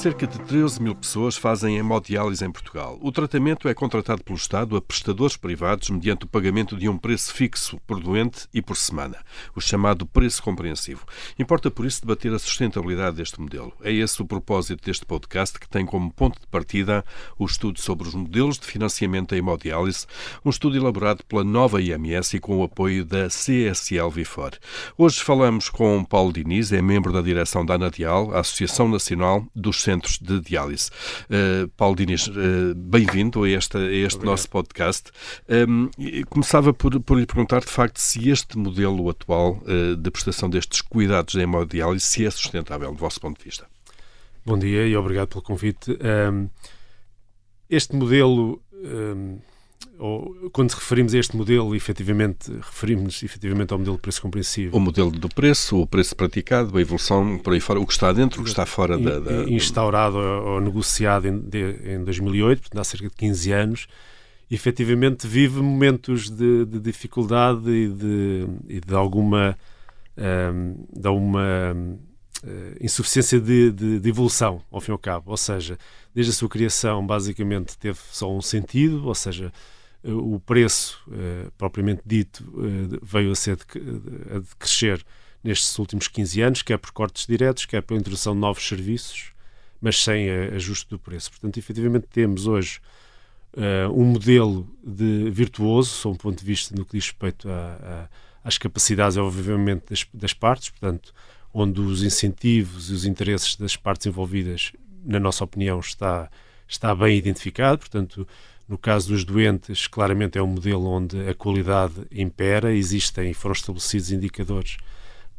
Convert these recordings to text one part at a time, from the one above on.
Cerca de 13 mil pessoas fazem hemodiálise em Portugal. O tratamento é contratado pelo Estado a prestadores privados mediante o pagamento de um preço fixo por doente e por semana, o chamado preço compreensivo. Importa por isso debater a sustentabilidade deste modelo. É esse o propósito deste podcast que tem como ponto de partida o estudo sobre os modelos de financiamento da hemodiálise, um estudo elaborado pela nova IMS e com o apoio da CSL Vifor. Hoje falamos com Paulo Diniz, é membro da direção da Anadial, a Associação Nacional dos centros de diálise. Uh, Paulo Diniz, uh, bem-vindo a, esta, a este nosso podcast. Um, ehm, começava por, por lhe perguntar, de facto, se este modelo atual uh, de prestação destes cuidados em hemodiálise se é sustentável, do vosso ponto de vista. Bom dia e obrigado pelo convite. Um, ehm, este modelo um, ehm, ou quando referimos a este modelo, efetivamente, referimos-nos efetivamente ao modelo de preço compreensivo. O modelo do preço, o preço praticado, a evolução por aí fora, o que está dentro, o que está fora da... da... Instaurado ou negociado em, de, em 2008, portanto há cerca de 15 anos, efetivamente vive momentos de, de dificuldade e de, e de alguma... Um, de uma uh, insuficiência de, de, de, evolução, ao fim e ao cabo. Ou seja, desde a sua criação, basicamente teve só um sentido, ou seja, o preço uh, propriamente dito veio a ser de, a crescer nestes últimos 15 anos, quer por cortes diretos, quer pela introdução de novos serviços, mas sem ajuste do preço. Portanto, efetivamente temos hoje um modelo de virtuoso, sob um ponto de vista no que diz respeito a, a, às capacidades, obviamente, das, das partes, portanto, onde os incentivos e os interesses das partes envolvidas, na nossa opinião, está, está bem identificado, portanto, no caso dos doentes, claramente é um modelo onde a qualidade impera, existem e foram estabelecidos indicadores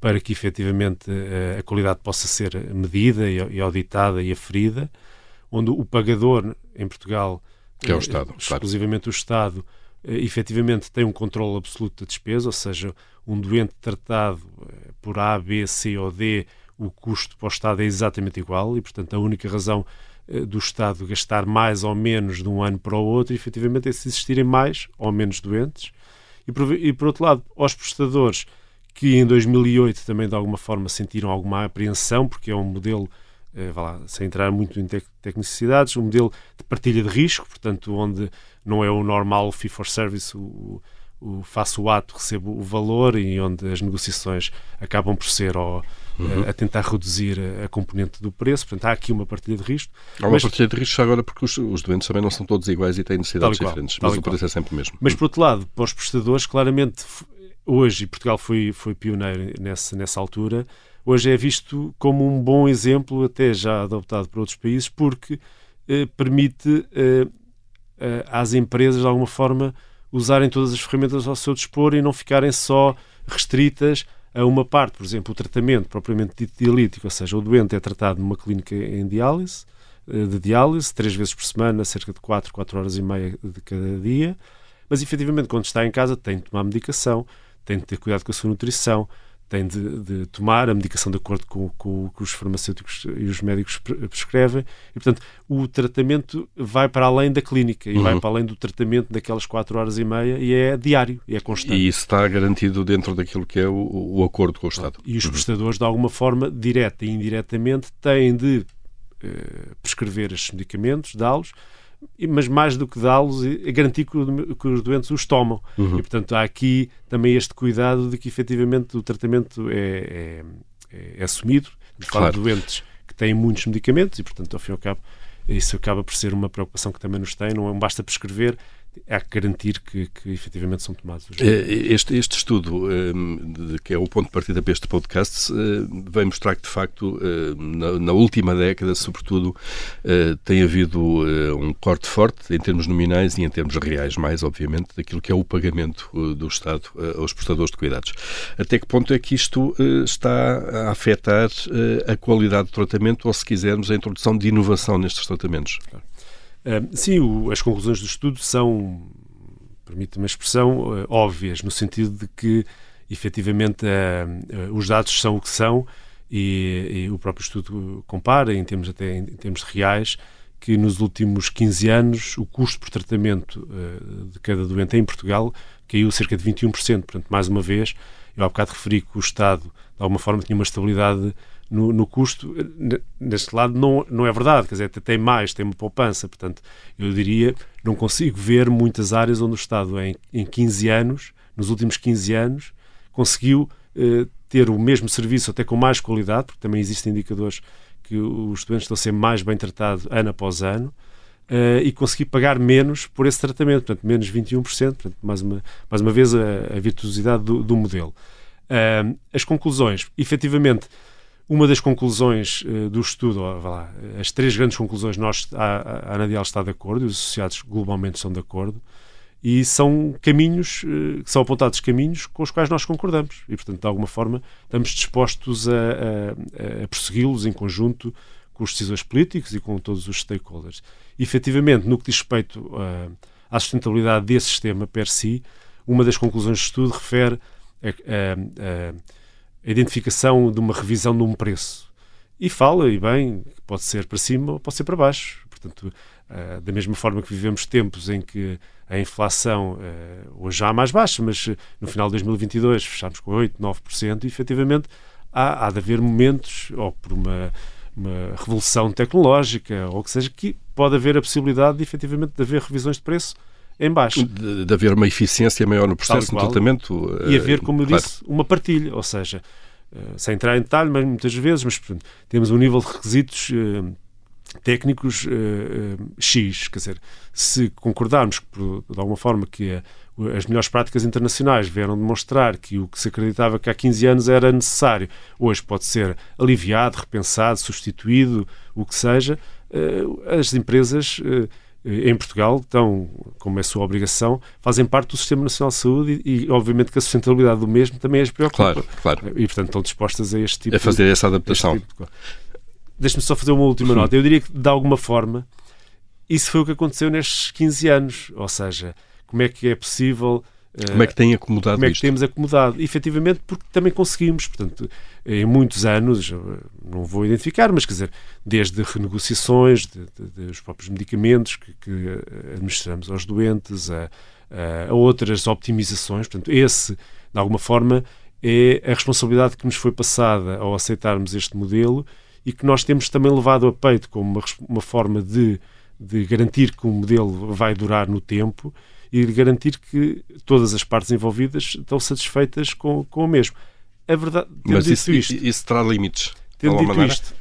para que efetivamente eh, a qualidade possa ser medida e auditada e aferida, onde o pagador em Portugal, que é o Estado, exclusivamente claro. o Estado, eh, efetivamente tem um controle absoluto da despesa, ou seja, um doente tratado eh, por A, B, C ou D, o custo para o Estado é exatamente igual e, portanto, a única razão eh, do Estado gastar mais ou menos de um ano para o outro, efetivamente é se existirem mais ou menos doentes. E por, e por outro lado, aos prestadores que em 2008 também de alguma forma sentiram alguma apreensão, porque é um modelo, eh, lá, sem entrar muito em tec tecnicidades, um modelo de partilha de risco, portanto, onde não é o normal fee for service, o, o faço o ato, recebo o valor e onde as negociações acabam por ser ao, uhum. a, a, tentar reduzir a, a, componente do preço. Portanto, há aqui uma partilha de risco. Há uma mas, partilha de risco agora porque os, os, doentes também não são todos iguais e têm necessidades qual, diferentes, mas o preço é sempre o mesmo. Mas, por outro lado, para os prestadores, claramente, hoje, e Portugal foi, foi pioneiro nessa, nessa altura, hoje é visto como um bom exemplo, até já adoptado por outros países, porque eh, permite eh, às empresas, de alguma forma, usarem todas as ferramentas ao seu dispor e não ficarem só restritas a uma parte, por exemplo, o tratamento propriamente dito dialítico, ou seja, o doente é tratado numa clínica em diálise, eh, de diálise, três vezes por semana, cerca de 4, 4 horas e meia de cada dia, mas efetivamente quando está em casa tem de tomar medicação, tem de ter cuidado com a sua nutrição, tem de, de, tomar a medicação de acordo com, o que os farmacêuticos e os médicos prescrevem. E, portanto, o tratamento vai para além da clínica e uhum. vai para além do tratamento daquelas 4 horas e meia e é diário, e é constante. E isso está garantido dentro daquilo que é o, o acordo com o Estado. E os uhum. prestadores, de alguma forma, direta e indiretamente, têm de uh, prescrever estes medicamentos, dá-los, mas mais do que dá-los, é garantir que, os doentes os tomam. Uhum. E, portanto, há aqui também este cuidado de que, efetivamente, o tratamento é, é, é, é assumido. De claro. de doentes que têm muitos medicamentos e, portanto, ao fim e ao cabo, isso acaba por ser uma preocupação que também nos tem. Não basta prescrever, há que garantir que, que efetivamente são tomados os eh, este, este estudo, eh, que é o ponto de partida para este podcast, eh, vai mostrar que, de facto, na, na última década, sobretudo, tem havido um corte forte em termos nominais e em termos reais, mais, obviamente, daquilo que é o pagamento do Estado aos prestadores de cuidados. Até que ponto é que isto está a afetar a qualidade do tratamento ou, se quisermos, a introdução de inovação nestes tratamentos? Claro sim, o, as conclusões do estudo são, permite-me a expressão, uh, óbvias, no sentido de que, efetivamente, uh, os dados são o que são e, e, o próprio estudo compara, em termos até em, termos reais, que nos últimos 15 anos o custo por tratamento de cada doente em Portugal caiu cerca de 21%. Portanto, mais uma vez, eu há bocado referi que o Estado, de alguma forma, tinha uma estabilidade no, no, custo, neste lado não, não é verdade, quer dizer, tem mais, tem uma poupança, portanto, eu diria, não consigo ver muitas áreas onde o Estado em, em 15 anos, nos últimos 15 anos, conseguiu eh, ter o mesmo serviço até com mais qualidade, porque também existem indicadores que os estudantes estão a ser mais bem tratados ano após ano, Uh, e conseguir pagar menos por esse tratamento, portanto, menos 21%, portanto, mais uma, mais uma vez a, a virtuosidade do, do modelo. Uh, as conclusões, efetivamente, uma das conclusões uh, do estudo, lá, as três grandes conclusões, nós, a, a Anadial está de acordo, e os associados globalmente estão de acordo, e são caminhos, uh, são apontados caminhos com os quais nós concordamos, e portanto, de alguma forma, estamos dispostos a, a, a persegui-los em conjunto com os decisores políticos e com todos os stakeholders. E, efetivamente, no que diz respeito uh, à sustentabilidade desse sistema per si, uma das conclusões do estudo refere a, a, a identificação de uma revisão de um preço. E fala, e bem, pode ser para cima ou pode ser para baixo. Portanto, uh, da mesma forma que vivemos tempos em que a inflação uh, hoje já é mais baixa, mas no final de 2022 fechámos com 8, 9%, e efetivamente há, há de haver momentos, ou por uma uma revolução tecnológica ou que seja, que pode haver a possibilidade de efetivamente de haver revisões de preço em baixo. De, de haver uma eficiência maior no processo de tratamento. E haver, eh, como eu claro. disse, uma partilha, ou seja, eh, sem entrar em detalhe, mas muitas vezes, mas portanto, temos um nível de requisitos eh, técnicos X, quer dizer, se concordarmos por, de alguma forma que as melhores práticas internacionais vieram demonstrar que o que se acreditava que há 15 anos era necessário, hoje pode ser aliviado, repensado, substituído, o que seja, as empresas em Portugal estão, como é sua obrigação, fazem parte do Sistema Nacional de Saúde e, e obviamente que a sustentabilidade do mesmo também as preocupa. Claro, claro. E, portanto, estão dispostas a este tipo A fazer essa adaptação. Tipo de... Deixe-me só fazer uma última nota. Eu diria que, de alguma forma, isso foi o que aconteceu nestes 15 anos. Ou seja, como é que é possível como é que tem acomodado Como é que isto? temos acomodado? Efetivamente, porque também conseguimos. Portanto, em muitos anos, não vou identificar, mas quer dizer, desde renegociações de, de, dos próprios medicamentos que, que, administramos aos doentes, a, a, outras optimizações. Portanto, esse, de alguma forma, é a responsabilidade que nos foi passada ao aceitarmos este modelo e que nós temos também levado a peito como uma, uma forma de, de garantir que o modelo vai durar no tempo e de garantir que todas as partes envolvidas estão satisfeitas com, com o mesmo. A verdade, tendo Mas isso, isto, isso terá limites? Tendo dito maneira? isto,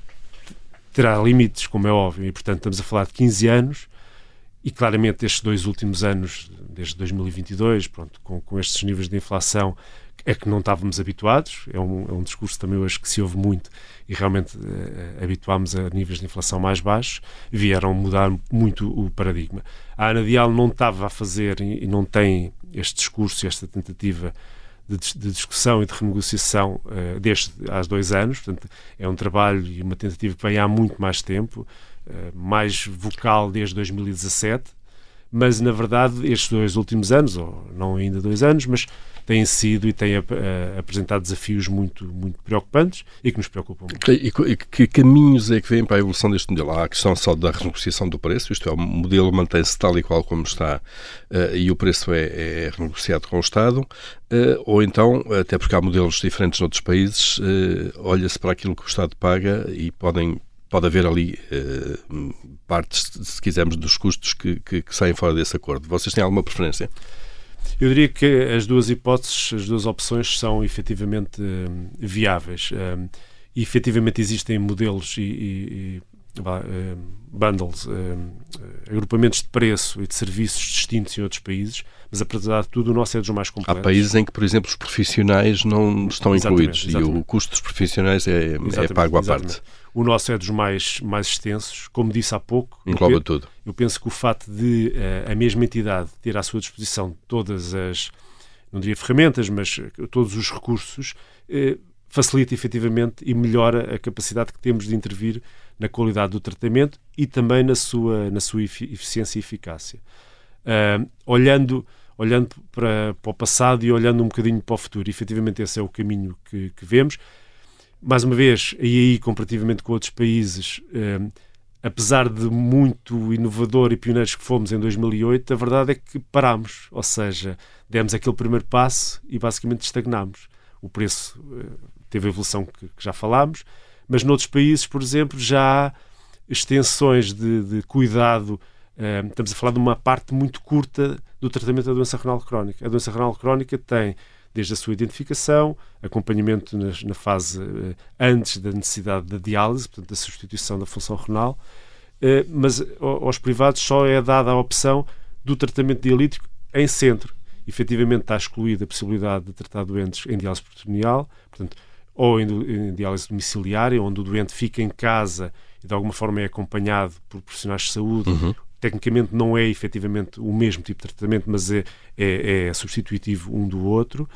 terá limites, como é óbvio, e portanto estamos a falar de 15 anos e claramente estes dois últimos anos, desde 2022, pronto, com, com estes níveis de inflação é que não estávamos habituados, é um, é um discurso também hoje que se ouve muito e realmente uh, habituámos a níveis de inflação mais baixos, vieram mudar muito o paradigma. A Ana Dial não estava a fazer e, e não tem este discurso, esta tentativa de, de discussão e de renegociação uh, desde há dois anos, portanto é um trabalho e uma tentativa que vem há muito mais tempo, uh, mais vocal desde 2017, mas na verdade estes dois últimos anos, ou não ainda dois anos, mas têm sido e têm uh, apresentado desafios muito, muito preocupantes e que nos preocupam muito. E, e, que caminhos é que vêm para a evolução deste modelo? Há a questão só da renegociação do preço, isto é, o modelo mantém-se tal e qual como está uh, e o preço é, é, renegociado com o Estado, uh, ou então, até porque há modelos diferentes noutros países, olha-se para aquilo que o Estado paga e podem pode haver ali uh, partes, se quisermos, dos custos que, que, que, saem fora desse acordo. Vocês têm alguma preferência? Eu diria que as duas hipóteses, as duas opções são efetivamente uh, viáveis. Uh, e efetivamente existem modelos e, e, e bundles, agrupamentos de preço e de serviços distintos em outros países, mas apesar de tudo o nosso é dos mais completos. Há países em que, por exemplo, os profissionais não estão exatamente, incluídos exatamente. e o custo dos profissionais é, é pago à parte. O nosso é dos mais, mais extensos, como disse há pouco. Engloba eu, tudo. Eu penso que o facto de uh, a mesma entidade ter à sua disposição todas as, não diria ferramentas, mas todos os recursos, uh, facilita efetivamente e melhora a capacidade que temos de intervir na qualidade do tratamento e também na sua, na sua eficiência e eficácia. Uh, olhando olhando para, para o passado e olhando um bocadinho para o futuro. Efetivamente, esse é o caminho que, que vemos mais uma vez, e aí comparativamente com outros países, eh, apesar de muito inovador e pioneiros que fomos em 2008, a verdade é que parámos, ou seja, demos aquele primeiro passo e basicamente estagnámos. O preço eh, teve a evolução que, que já falámos, mas noutros países, por exemplo, já há extensões de, de cuidado. Uh, estamos a falar de uma parte muito curta do tratamento da doença renal crónica. A doença renal crónica tem desde a sua identificação, acompanhamento na, na fase uh, antes da necessidade da diálise, portanto, da substituição da função renal, uh, mas aos privados só é dada a opção do tratamento dialítico em centro. Efetivamente está excluída a possibilidade de tratar doentes em diálise peritoneal, portanto, ou em, em diálise domiciliária, onde o doente fica em casa e de alguma forma é acompanhado por profissionais de saúde. Uhum. Tecnicamente não é efetivamente o mesmo tipo de tratamento, mas é, é, é substitutivo um do outro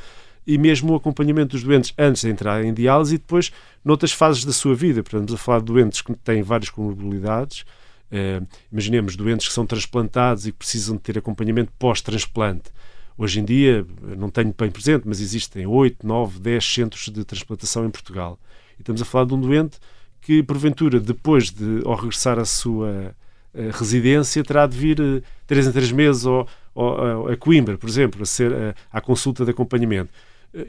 e mesmo o acompanhamento dos doentes antes de entrar em diálise e depois noutras fases da sua vida. Portanto, estamos a falar de doentes que têm várias comorbilidades. Uh, imaginemos doentes que são transplantados e que precisam de ter acompanhamento pós-transplante. Hoje em dia, não tenho bem presente, mas existem 8, 9, 10 centros de transplantação em Portugal. E estamos a falar de um doente que, porventura, depois de, ao regressar à sua residência, terá de vir uh, 3 em 3 meses ou, ou, a Coimbra, por exemplo, a ser à consulta de acompanhamento.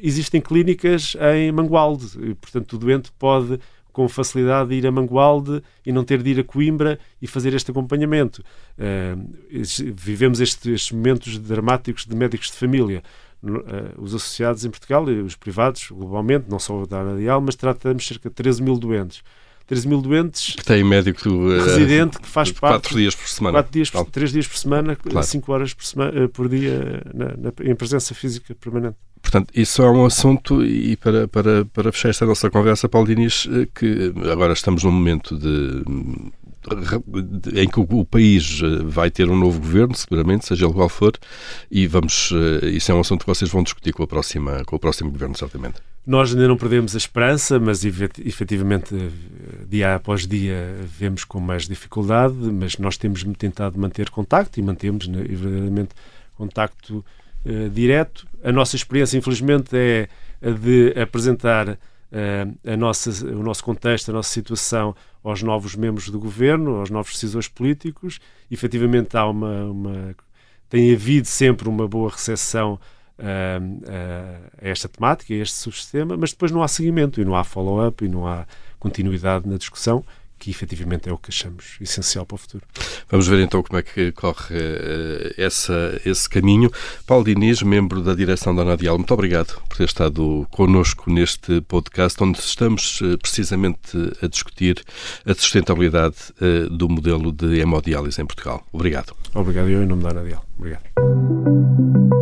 Existem clínicas em Mangualde, e, portanto, o doente pode com facilidade ir a Mangualde e não ter de ir a Coimbra e fazer este acompanhamento. Uh, vivemos este, estes momentos dramáticos de médicos de família. Uh, os associados em Portugal os privados, globalmente, não só da Anadial, mas tratamos cerca de 13 mil doentes. 13 mil doentes. Que tem médico uh, residente que faz parte. 4 dias por semana. 4 dias, 3 dias por semana, claro. 5 horas por, semana, por dia na, na, em presença física permanente. Portanto, isso é um assunto, e para, para, para fechar esta nossa conversa, Paulo Diniz, eh, que agora estamos num momento de, em que o, país eh, vai ter um novo governo, seguramente, seja ele qual for, e vamos, isso é um assunto que vocês vão discutir com, a próxima, com o próximo governo, certamente. Nós ainda não perdemos a esperança, mas efetivamente dia após dia vemos com mais dificuldade, mas nós temos tentado manter contacto e mantemos né, verdadeiramente contacto uh, direto. A nossa experiência, infelizmente, é a de apresentar uh, a nossa, o nosso contexto, a nossa situação aos novos membros do governo, aos novos decisores políticos. Efetivamente há uma, uma tem havido sempre uma boa recepção a esta temática, a este subsistema, mas depois não há seguimento e não há follow-up e não há continuidade na discussão que efetivamente é o que achamos essencial para o futuro. Vamos ver então como é que corre uh, essa, esse caminho. Paulo Diniz, membro da direção da Anadial, muito obrigado por ter estado connosco neste podcast, onde estamos uh, precisamente a discutir a sustentabilidade uh, do modelo de hemodiálise em Portugal. Obrigado. Obrigado, eu em nome da Anadial. Obrigado.